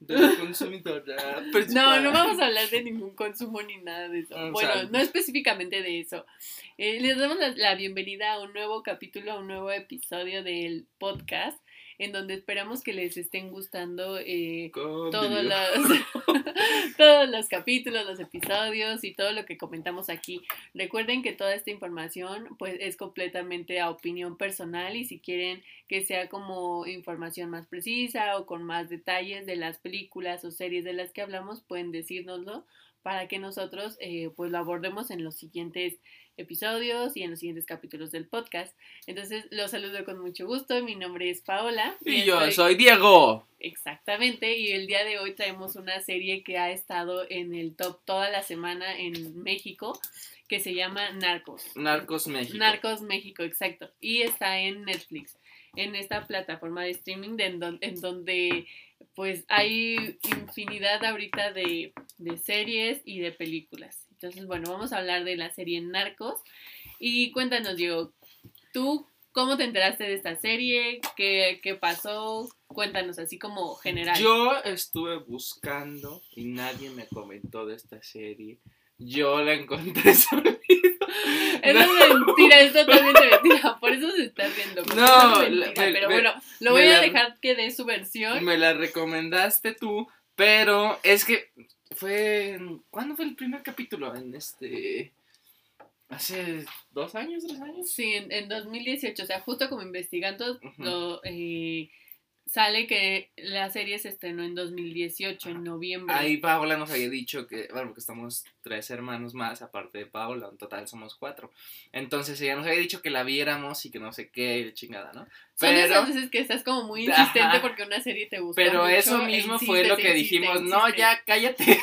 del consumidor. No, no vamos a hablar de ningún consumo ni nada de eso. bueno, no específicamente de eso. Eh, les damos la bienvenida a un nuevo capítulo, a un nuevo episodio del podcast en donde esperamos que les estén gustando eh, todos, los, todos los capítulos, los episodios y todo lo que comentamos aquí. Recuerden que toda esta información pues es completamente a opinión personal y si quieren que sea como información más precisa o con más detalles de las películas o series de las que hablamos, pueden decírnoslo para que nosotros eh, pues lo abordemos en los siguientes episodios y en los siguientes capítulos del podcast. Entonces los saludo con mucho gusto. Mi nombre es Paola. Y, yo soy Diego. Exactamente. Y el día de hoy traemos una serie que ha estado en el top toda la semana en México que se llama Narcos. Narcos México. Narcos México, exacto. Y está en Netflix, en esta plataforma de streaming en donde pues hay infinidad ahorita de, de series y de películas. Entonces, bueno, vamos a hablar de la serie Narcos. Y cuéntanos, Diego, ¿tú cómo te enteraste de esta serie? ¿Qué, qué pasó? Cuéntanos así como general. Yo estuve buscando y nadie me comentó de esta serie. Yo la encontré solito. Eso es mentira, es totalmente mentira. Por eso se está viendo. No, pero bueno, lo voy a dejar que dé su versión. Me la recomendaste tú, pero es que fue. ¿Cuándo fue el primer capítulo? En este. ¿Hace dos años, tres años? Sí, en, en 2018, o sea, justo como investigando, lo, eh, sale que la serie se estrenó en 2018, en noviembre. Ahí Paola nos había dicho que, bueno, porque estamos tres hermanos más, aparte de Paola, en total somos cuatro. Entonces ella nos había dicho que la viéramos y que no sé qué, chingada, ¿no? Son esas veces que estás como muy insistente porque una serie te gusta. Pero eso e mismo fue lo que dijimos, no, ya cállate.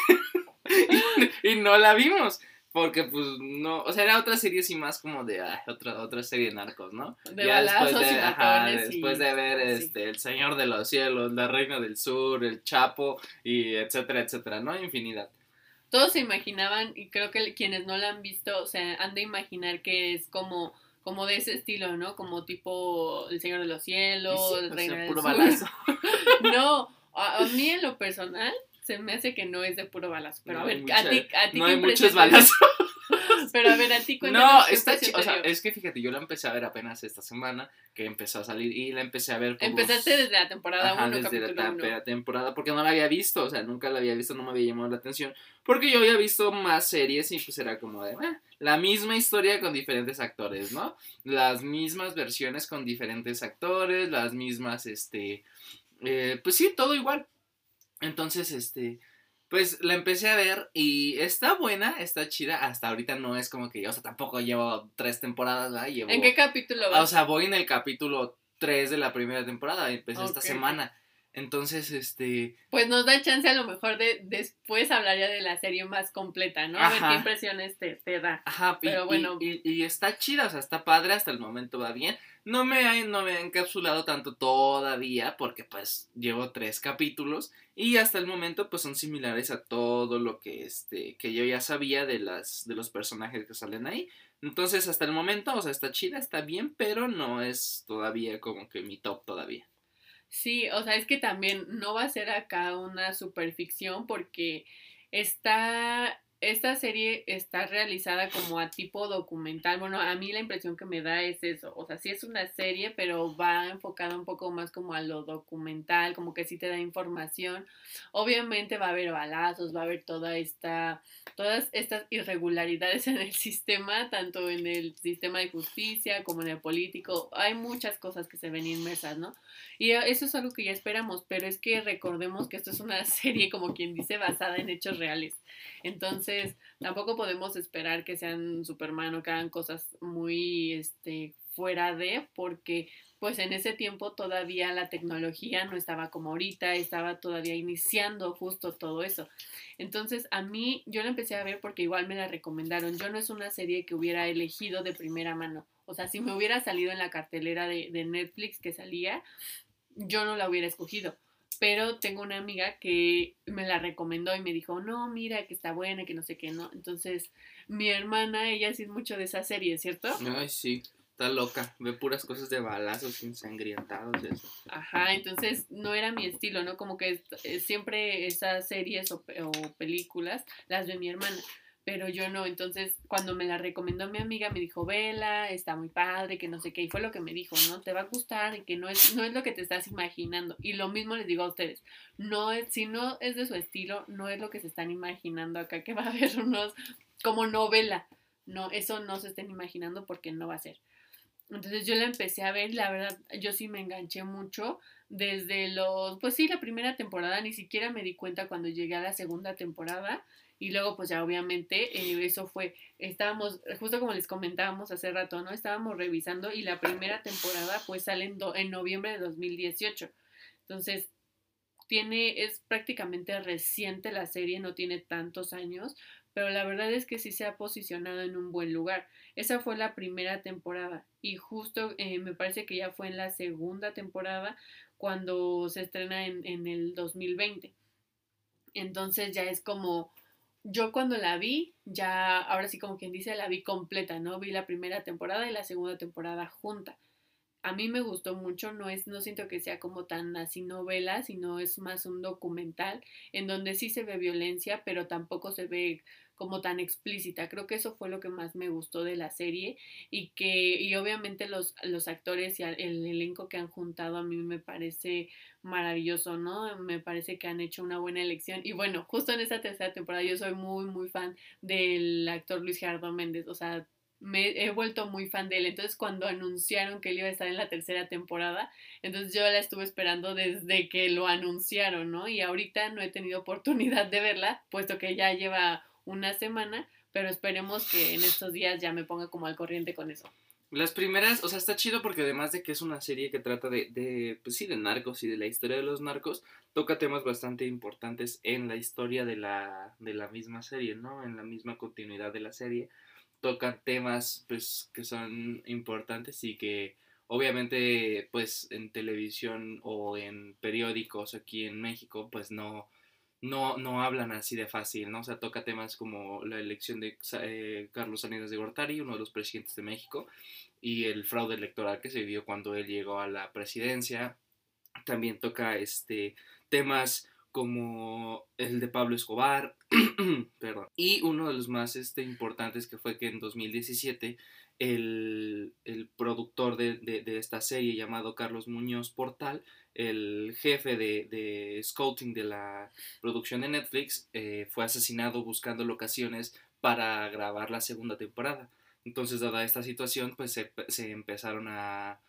y no la vimos. Porque, pues, no, o sea, era otra serie así más como de, ah, otra, otra serie de narcos, ¿no? De ya después de, ajá, después de ver, este, El Señor de los Cielos, La Reina del Sur, El Chapo, y etcétera, etcétera, ¿no? Infinidad. Todos se imaginaban, y creo que quienes no la han visto, o sea, han de imaginar que es como, como de ese estilo, ¿no? Como tipo El Señor de los Cielos, El Reina del Sur. no, a mí en lo personal, se me hace que no es de puro balazo. Pero a ver, a ti, a ti no hay muchos balazos. pero a ver, a ti No, está chido. O sea, es que fíjate, yo la empecé a ver apenas esta semana, que empezó a salir y la empecé a ver como. Empezaste desde la temporada 1, desde la uno. temporada, porque no la había visto, o sea, nunca la había visto, no me había llamado la atención. Porque yo había visto más series y pues era como de, eh, la misma historia con diferentes actores, ¿no? Las mismas versiones con diferentes actores, las mismas, este. Eh, pues sí, todo igual. Entonces, este, pues la empecé a ver y está buena, está chida. Hasta ahorita no es como que, o sea, tampoco llevo tres temporadas, ¿verdad? ¿En qué capítulo vas? O sea, voy en el capítulo 3 de la primera temporada, empecé esta semana. Entonces, este... Pues nos da chance a lo mejor de después hablar ya de la serie más completa, ¿no? A ver qué impresiones te, te da. Ajá, pero bueno. Y, está chida, o sea, está padre, hasta el momento va bien. No me, ha, no me ha encapsulado tanto todavía, porque pues llevo tres capítulos y hasta el momento pues son similares a todo lo que, este, que yo ya sabía de, las, de los personajes que salen ahí. Entonces, hasta el momento, o sea, está chida, está bien, pero no es todavía como que mi top todavía. Sí, o sea, es que también no va a ser acá una superficción porque está esta serie está realizada como a tipo documental. Bueno, a mí la impresión que me da es eso. O sea, sí es una serie, pero va enfocada un poco más como a lo documental, como que sí te da información. Obviamente va a haber balazos, va a haber toda esta, todas estas irregularidades en el sistema, tanto en el sistema de justicia como en el político. Hay muchas cosas que se ven inmersas, ¿no? Y eso es algo que ya esperamos, pero es que recordemos que esto es una serie, como quien dice, basada en hechos reales. Entonces, tampoco podemos esperar que sean Superman o que hagan cosas muy este, fuera de, porque pues en ese tiempo todavía la tecnología no estaba como ahorita, estaba todavía iniciando justo todo eso. Entonces, a mí, yo la empecé a ver porque igual me la recomendaron. Yo no es una serie que hubiera elegido de primera mano. O sea, si me hubiera salido en la cartelera de, de Netflix que salía, yo no la hubiera escogido pero tengo una amiga que me la recomendó y me dijo, no, mira, que está buena, que no sé qué, ¿no? Entonces, mi hermana, ella sí es mucho de esa serie, ¿cierto? Ay, sí. Está loca, ve puras cosas de balazos ensangrientados y eso. Ajá, entonces no era mi estilo, ¿no? Como que eh, siempre esas series o, o películas las ve mi hermana pero yo no. Entonces, cuando me la recomendó mi amiga, me dijo, vela, está muy padre, que no sé qué, y fue lo que me dijo, ¿no? Te va a gustar y que no es, no es lo que te estás imaginando. Y lo mismo les digo a ustedes, no es, si no es de su estilo, no es lo que se están imaginando acá, que va a haber unos como novela. No, eso no se estén imaginando porque no va a ser. Entonces yo la empecé a ver, la verdad, yo sí me enganché mucho desde los, pues sí, la primera temporada, ni siquiera me di cuenta cuando llegué a la segunda temporada y luego, pues ya obviamente, eh, eso fue, estábamos, justo como les comentábamos hace rato, ¿no? Estábamos revisando y la primera temporada pues sale en, en noviembre de 2018. Entonces, tiene, es prácticamente reciente la serie, no tiene tantos años, pero la verdad es que sí se ha posicionado en un buen lugar. Esa fue la primera temporada y justo eh, me parece que ya fue en la segunda temporada cuando se estrena en, en el 2020. Entonces ya es como yo cuando la vi, ya, ahora sí como quien dice, la vi completa, ¿no? Vi la primera temporada y la segunda temporada junta. A mí me gustó mucho, no es, no siento que sea como tan así novela, sino es más un documental en donde sí se ve violencia, pero tampoco se ve como tan explícita. Creo que eso fue lo que más me gustó de la serie y que y obviamente los, los actores y el elenco que han juntado a mí me parece maravilloso, ¿no? Me parece que han hecho una buena elección y bueno, justo en esta tercera temporada yo soy muy muy fan del actor Luis Gerardo Méndez, o sea, me he vuelto muy fan de él. Entonces, cuando anunciaron que él iba a estar en la tercera temporada, entonces yo la estuve esperando desde que lo anunciaron, ¿no? Y ahorita no he tenido oportunidad de verla, puesto que ya lleva una semana, pero esperemos que en estos días ya me ponga como al corriente con eso. Las primeras, o sea, está chido porque además de que es una serie que trata de, de, pues sí, de narcos y de la historia de los narcos, toca temas bastante importantes en la historia de la, de la misma serie, ¿no? En la misma continuidad de la serie. Toca temas, pues, que son importantes y que obviamente, pues, en televisión o en periódicos aquí en México, pues no, no, no hablan así de fácil, ¿no? O sea, toca temas como la elección de eh, Carlos Salinas de Gortari, uno de los presidentes de México, y el fraude electoral que se vivió cuando él llegó a la presidencia. También toca este, temas como el de Pablo Escobar. Y uno de los más este, importantes que fue que en 2017 el, el productor de, de, de, esta serie llamado Carlos Muñoz Portal el jefe de, scouting de la producción de Netflix eh, fue asesinado buscando locaciones para grabar la segunda temporada. Entonces, dada esta situación, pues se, empezaron a,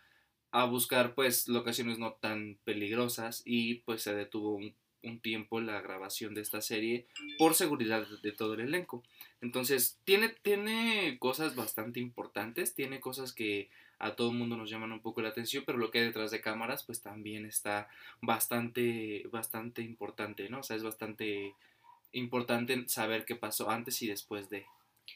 a, buscar pues locaciones no tan peligrosas y pues se detuvo un, un tiempo la grabación de esta serie por seguridad de todo el elenco. Entonces, tiene, tiene cosas bastante importantes, tiene cosas que a todo el mundo nos llaman un poco la atención, pero lo que hay detrás de cámaras pues también está bastante, bastante importante, ¿no? O sea, es bastante importante saber qué pasó antes y después de.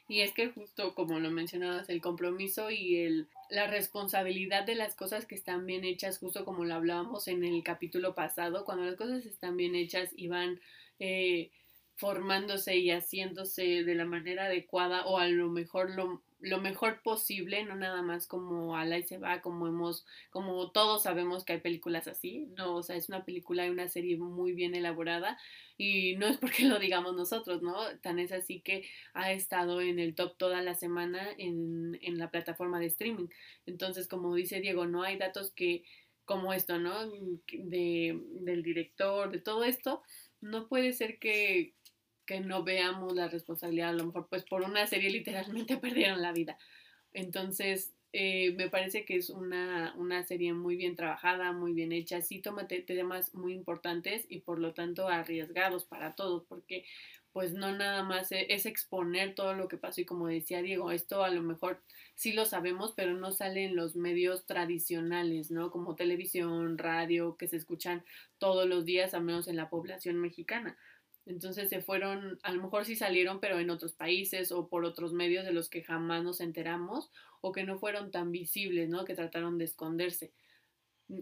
Y es que justo como lo mencionabas, el compromiso y el, la responsabilidad de las cosas que están bien hechas, justo como lo hablábamos en el capítulo pasado, cuando las cosas están bien hechas y van eh, formándose y haciéndose de la manera adecuada o a lo mejor lo lo mejor posible, no nada más como a la y se va, como hemos, como todos sabemos que hay películas así, no, o sea, es una película y una serie muy bien elaborada y no es porque lo digamos nosotros, ¿no? Tan es así que ha estado en el top toda la semana en, en la plataforma de streaming. Entonces, como dice Diego, no hay datos que, como esto, ¿no? De, del director, de todo esto, no puede ser que, que no veamos la responsabilidad, a lo mejor pues por una serie literalmente perdieron la vida. Entonces, eh, me parece que es una, una, serie muy bien trabajada, muy bien hecha, sí toma temas muy importantes y por lo tanto arriesgados para todos, porque pues no nada más e, es exponer todo lo que pasó y como decía Diego, esto a lo mejor sí lo sabemos, pero no sale en los medios tradicionales, ¿no? Como televisión, radio, que se escuchan todos los días, al menos en la población mexicana. Entonces se fueron, a lo mejor sí salieron, pero en otros países o por otros medios de los que jamás nos enteramos o que no fueron tan visibles, ¿no? Que trataron de esconderse.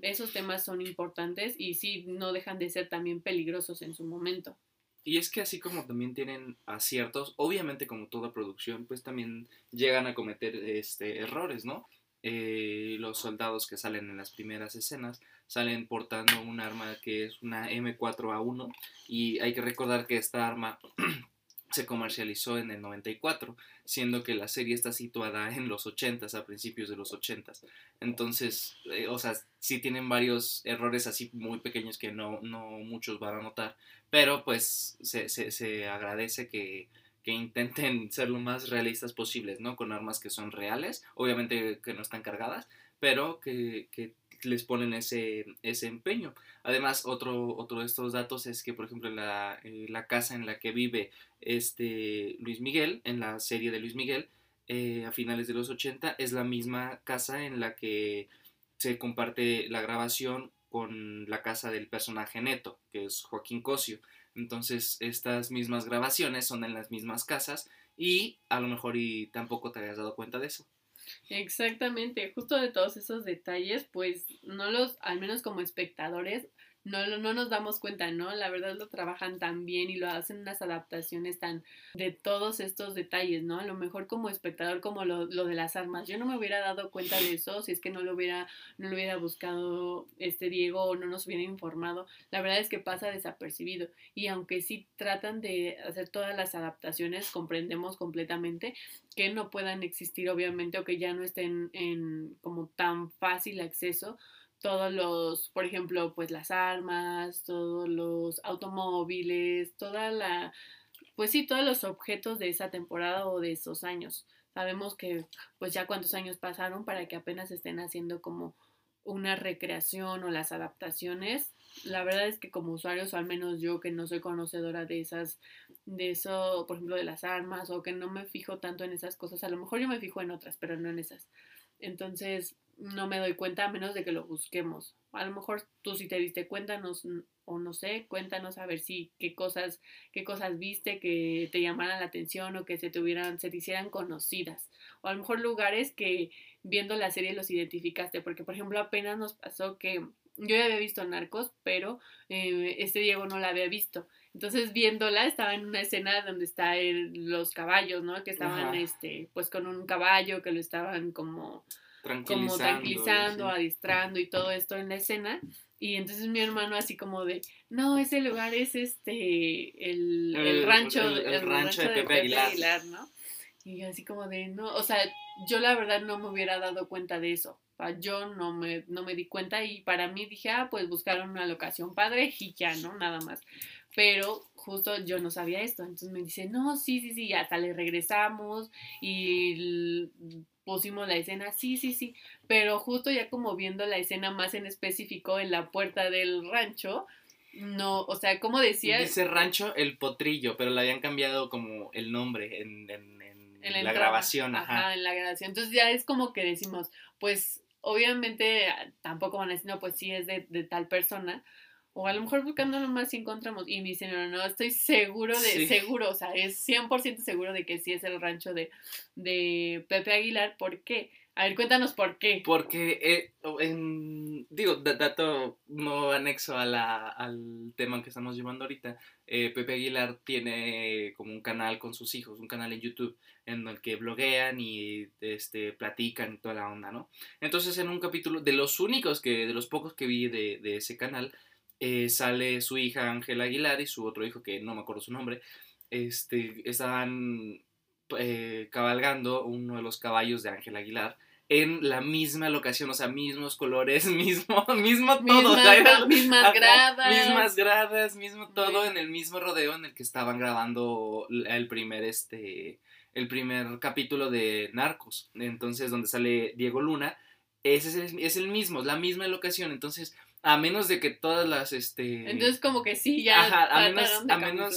Esos temas son importantes y sí no dejan de ser también peligrosos en su momento. Y es que así como también tienen aciertos, obviamente como toda producción, pues también llegan a cometer este, errores, ¿no? Eh, los soldados que salen en las primeras escenas salen portando un arma que es una M4A1 y hay que recordar que esta arma se comercializó en el 94, siendo que la serie está situada en los 80s, a principios de los 80s. Entonces, eh, o sea, sí tienen varios errores así muy pequeños que no, no muchos van a notar, pero pues se, se, se agradece que, que intenten ser lo más realistas posibles, ¿no? Con armas que son reales, obviamente que no están cargadas, pero que, que les ponen ese, ese empeño. Además, otro, otro de estos datos es que, por ejemplo, la, eh, la casa en la que vive este Luis Miguel, en la serie de Luis Miguel, eh, a finales de los 80, es la misma casa en la que se comparte la grabación con la casa del personaje neto, que es Joaquín Cosio. Entonces, estas mismas grabaciones son en las mismas casas y a lo mejor y tampoco te habías dado cuenta de eso. Exactamente, justo de todos esos detalles, pues no los, al menos como espectadores, no, no nos damos cuenta, ¿no? La verdad lo trabajan tan bien y lo hacen unas adaptaciones tan de todos estos detalles, ¿no? A lo mejor como espectador, como lo, lo, de las armas. Yo no me hubiera dado cuenta de eso si es que no lo hubiera, no lo hubiera buscado este Diego o no nos hubiera informado. La verdad es que pasa desapercibido. Y aunque sí tratan de hacer todas las adaptaciones, comprendemos completamente que no puedan existir, obviamente, o que ya no estén en como tan fácil acceso todos los, por ejemplo, pues las armas, todos los automóviles, toda la, pues sí, todos los objetos de esa temporada o de esos años. Sabemos que pues ya cuántos años pasaron para que apenas estén haciendo como una recreación o las adaptaciones. La verdad es que como usuarios, o al menos yo que no soy conocedora de esas, de eso, por ejemplo, de las armas, o que no me fijo tanto en esas cosas, a lo mejor yo me fijo en otras, pero no en esas. Entonces, no me doy cuenta a menos de que lo busquemos. A lo mejor tú si te diste cuenta, o no sé, cuéntanos a ver si qué cosas, qué cosas viste que te llamaran la atención o que se tuvieran, se te hicieran conocidas. O a lo mejor lugares que viendo la serie los identificaste. Porque, por ejemplo, apenas nos pasó que yo ya había visto Narcos, pero eh, este Diego no la había visto. Entonces, viéndola, estaba en una escena donde están los caballos, ¿no? Que estaban, este, pues con un caballo que lo estaban como tranquilizando, como tranquilizando, adistrando y todo esto en la escena. Y entonces mi hermano así como de, no, ese lugar es este, el, el, rancho, el, rancho, de, Pepe, Aguilar. ¿no? Y yo así como de, no, o sea, yo la verdad no me hubiera dado cuenta de eso. Yo no me, no me di cuenta y para mí dije, ah, pues buscaron una locación padre y ya, ¿no? Nada más. Pero justo yo no sabía esto. Entonces me dice, no, sí, sí, sí, hasta le regresamos y pusimos la escena, sí, sí, sí, pero justo ya como viendo la escena más en específico en la puerta del rancho, no, o sea, como decía... Dice rancho el potrillo, pero le habían cambiado como el nombre en, en, la, grabación. Ajá. en la grabación. Entonces ya es como que decimos, pues obviamente tampoco van a decir, no, pues sí es de, de tal persona, o a lo mejor buscándolo más si encontramos. Y me dicen, no, no, estoy seguro de, seguro, o sea, es 100% seguro de que sí es el rancho de, de Pepe Aguilar. ¿Por qué? A ver, cuéntanos por qué. Porque, eh, en, digo, dato no anexo a la, al tema que estamos llevando ahorita, eh, Pepe Aguilar tiene como un canal con sus hijos, un canal en YouTube en el que bloguean y este, platican y toda la onda, ¿no? Entonces en un capítulo, de los únicos que, de los pocos que vi de, de ese canal, eh, sale su hija Ángela Aguilar y su otro hijo, que no me acuerdo su nombre, este, estaban eh, cabalgando uno de los caballos de Ángela Aguilar en la misma locación, o sea, mismos colores, mismo, mismo todo. Mismas, mismas gradas. Mismas gradas, mismo todo en el mismo rodeo en el que estaban grabando el primer, este, el primer capítulo de Narcos. Entonces, donde sale Diego Luna, ese es el, es el mismo, la misma locación. Entonces, a menos de que todas las, este... Entonces como que sí, ya a menos, de a menos,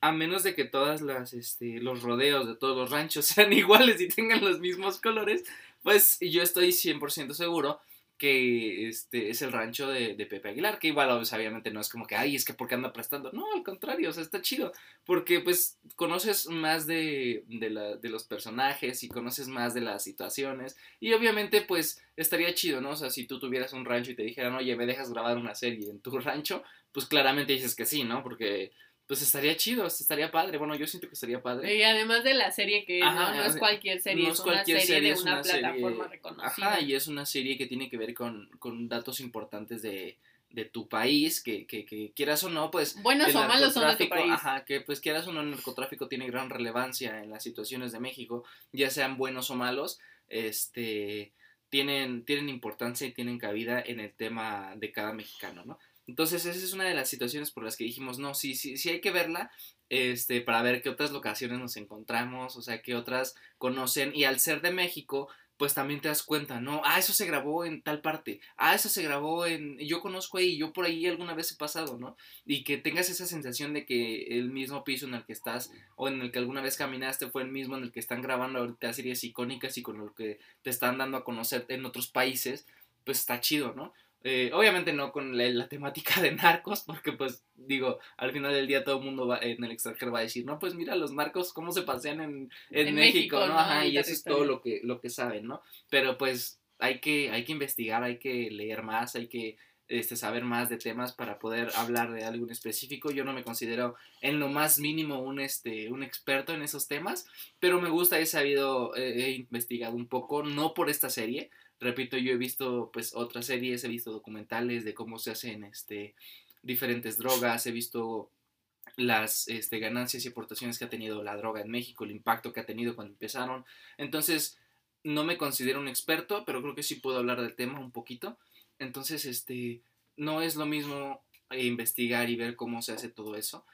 a menos de que todas las, este, los rodeos de todos los ranchos sean iguales y tengan los mismos colores, pues yo estoy 100% seguro que este es el rancho de, Pepe Aguilar, que igual obviamente no es como que, ay, es que porque anda prestando, no, al contrario, o sea, está chido, porque pues conoces más de, de los personajes y conoces más de las situaciones, y obviamente pues estaría chido, ¿no? O sea, si tú tuvieras un rancho y te dijeran, oye, me dejas grabar una serie en tu rancho, pues claramente dices que sí, ¿no? Porque pues estaría chido, estaría padre. Bueno, yo siento que estaría padre. Y además de la serie que no, es cualquier serie, es, una serie, de una, plataforma reconocida. Ajá, y es una serie que tiene que ver con, con datos importantes de, de tu país, que, que, que, quieras o no, pues... Buenos o malos son de tu país. Ajá, que pues quieras o no, el narcotráfico tiene gran relevancia en las situaciones de México, ya sean buenos o malos, este, tienen, tienen importancia y tienen cabida en el tema de cada mexicano, ¿no? Entonces esa es una de las situaciones por las que dijimos, no, sí, sí, sí hay que verla, este, para ver qué otras locaciones nos encontramos, o sea, qué otras conocen, y al ser de México, pues también te das cuenta, ¿no? Ah, eso se grabó en tal parte. Ah, eso se grabó en... Yo conozco ahí, yo por ahí alguna vez he pasado, ¿no? Y que tengas esa sensación de que el mismo piso en el que estás o en el que alguna vez caminaste fue el mismo en el que están grabando ahorita series icónicas y con lo que te están dando a conocer en otros países, pues está chido, ¿no? Eh, obviamente no con la, temática de narcos, porque pues digo, al final del día todo el mundo va, en el extranjero va a decir, no, pues mira los narcos cómo se pasean en, en, México, ¿no? Ajá, y eso es todo lo que, lo que saben, ¿no? Pero pues hay que, hay que investigar, hay que leer más, hay que este, saber más de temas para poder hablar de algo en específico. Yo no me considero en lo más mínimo un, este, un experto en esos temas, pero me gusta, he sabido, he investigado un poco, no por esta serie, Repito, yo he visto pues otras series, he visto documentales de cómo se hacen este, diferentes drogas, he visto las este, ganancias y aportaciones que ha tenido la droga en México, el impacto que ha tenido cuando empezaron. Entonces, no me considero un experto, pero creo que sí puedo hablar del tema un poquito. Entonces, este, no es lo mismo investigar y ver cómo se hace todo eso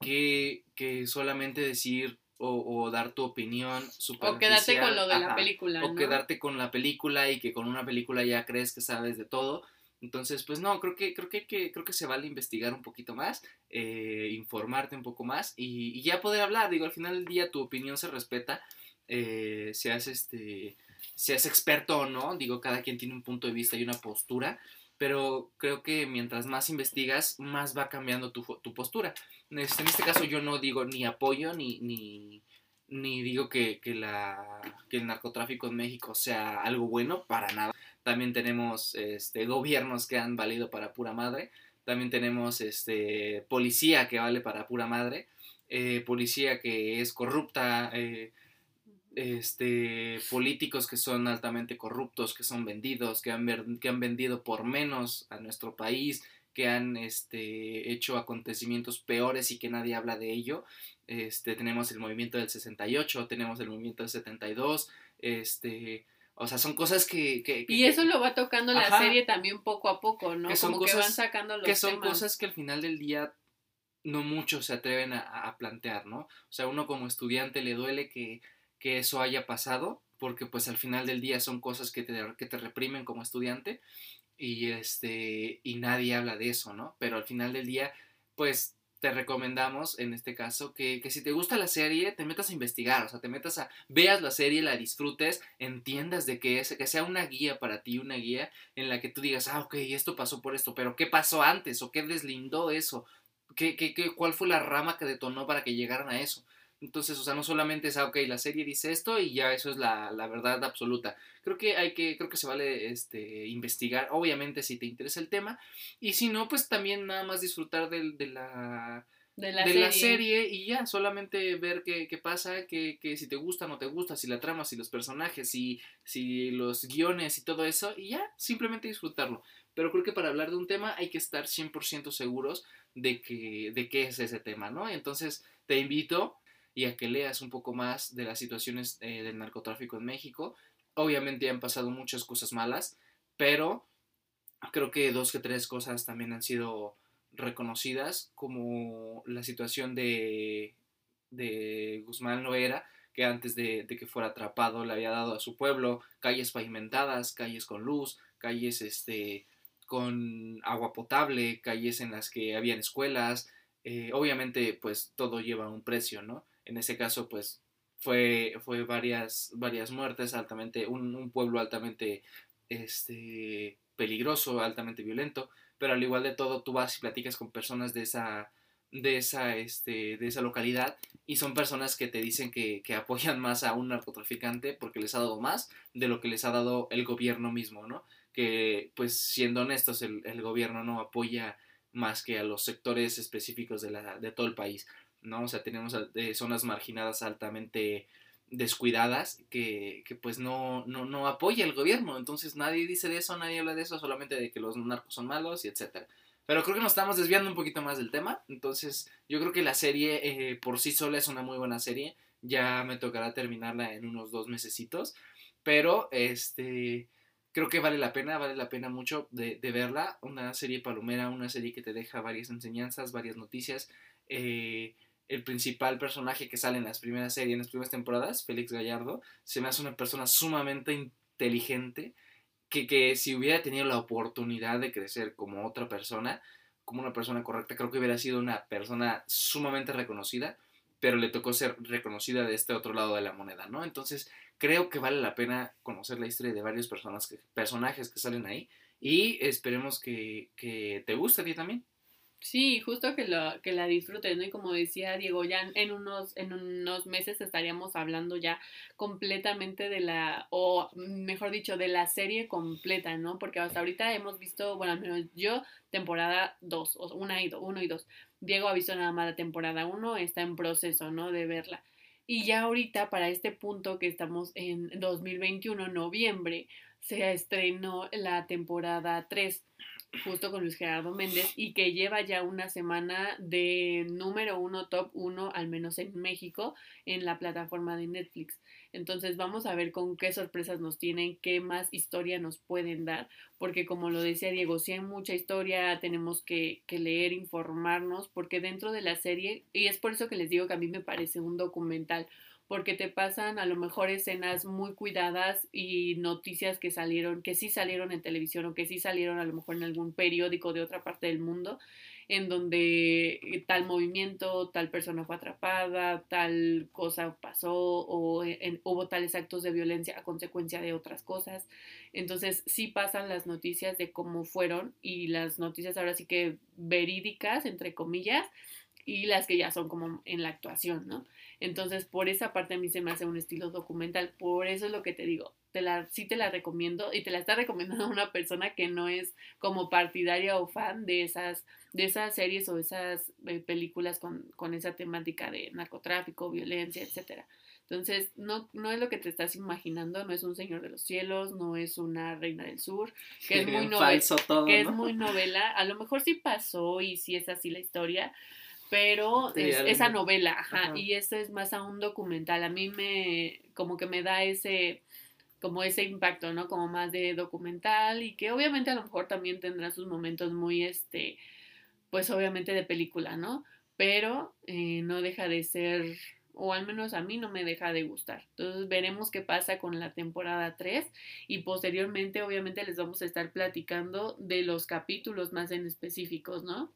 que, que solamente decir o, dar tu opinión O quedarte con lo de la película. O quedarte con la película y que con una película ya crees que sabes de todo. Entonces, pues no, creo que, creo que, creo que se vale investigar un poquito más, eh, informarte un poco más y, ya poder hablar. Digo, al final del día tu opinión se respeta, eh, seas este seas experto o no, digo, cada quien tiene un punto de vista y una postura, pero creo que mientras más investigas, más va cambiando tu, postura. Este, en este caso yo no digo ni apoyo ni, ni, digo que, la, que el narcotráfico en México sea algo bueno, para nada. También tenemos este, gobiernos que han valido para pura madre. También tenemos este, policía que vale para pura madre. Eh, policía que es corrupta. Eh, este, políticos que son altamente corruptos, que son vendidos, que han, que han vendido por menos a nuestro país, que han este, hecho acontecimientos peores y que nadie habla de ello. Este, tenemos el movimiento del 68, tenemos el movimiento del 72, este, o sea, son cosas que... y eso lo va tocando la serie también poco a poco, ¿no? Que son Como cosas, que van sacando los Que son cosas que al final del día no muchos se atreven a, a plantear, ¿no? O sea, uno como estudiante le duele que que eso haya pasado, porque pues al final del día son cosas que te, que te reprimen como estudiante y, este, y nadie habla de eso, ¿no? Pero al final del día, pues te recomendamos en este caso que, que, si te gusta la serie, te metas a investigar, o sea, te metas a, veas la serie, la disfrutes, entiendas de qué es, que sea una guía para ti, una guía en la que tú digas, ah, ok, esto pasó por esto, pero ¿qué pasó antes? ¿O qué deslindó eso? ¿Qué, qué, qué, ¿Cuál fue la rama que detonó para que llegaran a eso? Entonces, o sea, no solamente es, ah, ok, la serie dice esto y ya eso es la, verdad absoluta. Creo que hay que, creo que se vale este, investigar, obviamente, si te interesa el tema. Y si no, pues también nada más disfrutar de, de la... De, la, serie. y ya, solamente ver qué, qué pasa, que, que, si te gusta o no te gusta, si la trama, si los personajes, si, si los guiones y todo eso, y ya, simplemente disfrutarlo. Pero creo que para hablar de un tema hay que estar 100% seguros de, que, de qué es ese tema, ¿no? Entonces, te invito y a que leas un poco más de las situaciones eh, del narcotráfico en México. Obviamente han pasado muchas cosas malas, pero creo que dos que tres cosas también han sido reconocidas, como la situación de, de Guzmán Loera, que antes de, que fuera atrapado le había dado a su pueblo calles pavimentadas, calles con luz, calles este, con agua potable, calles en las que habían escuelas. Eh, obviamente, pues todo lleva un precio, ¿no? En ese caso, pues fue, fue varias, varias muertes, altamente, un, pueblo altamente este, peligroso, altamente violento, pero al igual de todo, tú vas y platicas con personas de esa, de esa, este, de esa localidad y son personas que te dicen que, que, apoyan más a un narcotraficante porque les ha dado más de lo que les ha dado el gobierno mismo, ¿no? Que, pues, siendo honestos, el, el gobierno no apoya más que a los sectores específicos de, la, de todo el país, ¿no? O sea, tenemos eh, zonas marginadas altamente descuidadas que, que pues no, no, no apoya el gobierno. Entonces nadie dice de eso, nadie habla de eso, solamente de que los narcos son malos y etcétera. Pero creo que nos estamos desviando un poquito más del tema. Entonces yo creo que la serie eh, por sí sola es una muy buena serie. Ya me tocará terminarla en unos dos mesecitos. Pero este creo que vale la pena, vale la pena mucho de, de verla. Una serie palomera, una serie que te deja varias enseñanzas, varias noticias. Eh, el principal personaje que sale en las primeras series, en las primeras temporadas, Félix Gallardo, se me hace una persona sumamente inteligente, que, que si hubiera tenido la oportunidad de crecer como otra persona, como una persona correcta, creo que hubiera sido una persona sumamente reconocida, pero le tocó ser reconocida de este otro lado de la moneda, ¿no? Entonces, creo que vale la pena conocer la historia de varios personajes que salen ahí y esperemos que, que te guste a ti también. Sí, justo que, lo, que la disfrutes, ¿no? Y como decía Diego, ya en unos, en unos meses estaríamos hablando ya completamente de la, o mejor dicho, de la serie completa, ¿no? Porque hasta ahorita hemos visto, bueno, al menos yo, temporada 2, o una y 1 y 2. Diego ha visto nada más la temporada 1, está en proceso, ¿no? De verla. Y ya ahorita, para este punto que estamos en 2021, noviembre, se estrenó la temporada 3 justo con Luis Gerardo Méndez y que lleva ya una semana de número uno, top uno, al menos en México, en la plataforma de Netflix. Entonces vamos a ver con qué sorpresas nos tienen, qué más historia nos pueden dar, porque como lo decía Diego, si hay mucha historia, tenemos que, que leer, informarnos, porque dentro de la serie, y es por eso que les digo que a mí me parece un documental, porque te pasan a lo mejor escenas muy cuidadas y noticias que salieron, que sí salieron en televisión o que sí salieron a lo mejor en algún periódico de otra parte del mundo, en donde eh, tal movimiento, tal persona fue atrapada, tal cosa pasó o hubo tales actos de violencia a consecuencia de otras cosas. Entonces sí pasan las noticias de cómo fueron y las noticias ahora sí que verídicas, entre comillas, y las que ya son como en la actuación, ¿no? Entonces, por esa parte a mí se me hace un estilo documental, por eso es lo que te digo, te la, sí te la recomiendo y te la está recomendando una persona que no es como partidaria o fan de esas, de esas series o esas eh, películas con, con esa temática de narcotráfico, violencia, etcétera. Entonces, no, no es lo que te estás imaginando, no es un señor de los cielos, no es una reina del sur, que es muy novela, que es muy novela, a lo mejor sí pasó y sí es así la historia, pero es, esa novela, ajá, y eso es más a un documental. A mí me, como que me da ese, como ese impacto, ¿no? Como más de documental y que obviamente a lo mejor también tendrá sus momentos muy, este, pues obviamente de película, ¿no? Pero eh, no deja de ser, o al menos a mí no me deja de gustar. Entonces veremos qué pasa con la temporada 3 y posteriormente obviamente les vamos a estar platicando de los capítulos más en específicos, ¿no?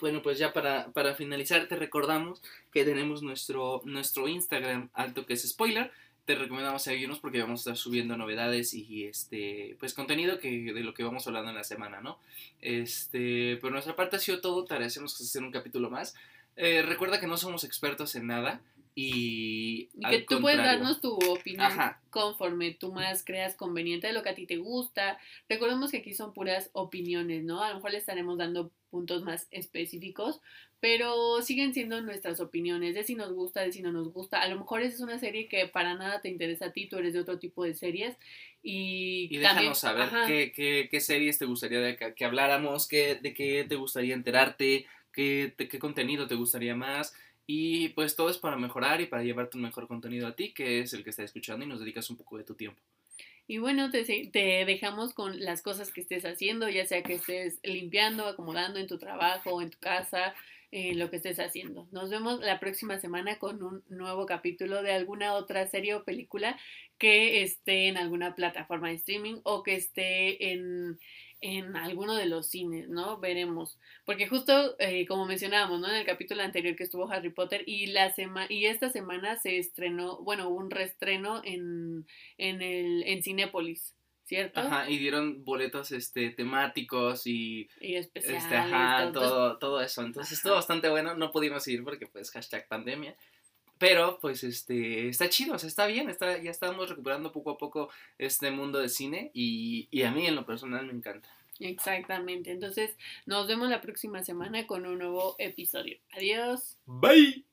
Bueno, pues ya para, para, finalizar te recordamos que tenemos nuestro, nuestro Instagram alto que es spoiler. Te recomendamos seguirnos porque vamos a estar subiendo novedades y este pues contenido que de lo que vamos hablando en la semana, ¿no? Este, por nuestra parte ha sido todo, te agradecemos hacer un capítulo más. Eh, recuerda que no somos expertos en nada, y, que tú puedes darnos tu opinión conforme tú más creas conveniente de lo que a ti te gusta. Recordemos que aquí son puras opiniones, ¿no? A lo mejor le estaremos dando puntos más específicos, pero siguen siendo nuestras opiniones de si nos gusta, de si no nos gusta. A lo mejor esa es una serie que para nada te interesa a ti, tú eres de otro tipo de series. Y, y déjanos saber qué, qué, qué, series te gustaría de que, que habláramos, qué, de qué te gustaría enterarte, qué, qué contenido te gustaría más. Y pues todo es para mejorar y para llevarte un mejor contenido a ti, que es el que estás escuchando y nos dedicas un poco de tu tiempo. Y bueno, te, dejamos con las cosas que estés haciendo, ya sea que estés limpiando, acomodando en tu trabajo, en tu casa, en lo que estés haciendo. Nos vemos la próxima semana con un nuevo capítulo de alguna otra serie o película que esté en alguna plataforma de streaming o que esté en, en alguno de los cines, ¿no? Veremos. Porque justo, eh, como mencionábamos, ¿no? En el capítulo anterior que estuvo Harry Potter y, la sema y esta semana se estrenó, bueno, hubo un reestreno en, en, el, en Cinépolis. ¿Cierto? Ajá, y dieron boletos este, temáticos y... Y especiales. Este, ajá, todo, todo eso. Entonces estuvo bastante bueno, no pudimos ir porque pues hashtag pandemia. Pero, pues, este, está chido, o sea, está bien, está, ya estamos recuperando poco a poco este mundo de cine y, y a mí en lo personal me encanta. Exactamente. Entonces, nos vemos la próxima semana con un nuevo episodio. Adiós. Bye.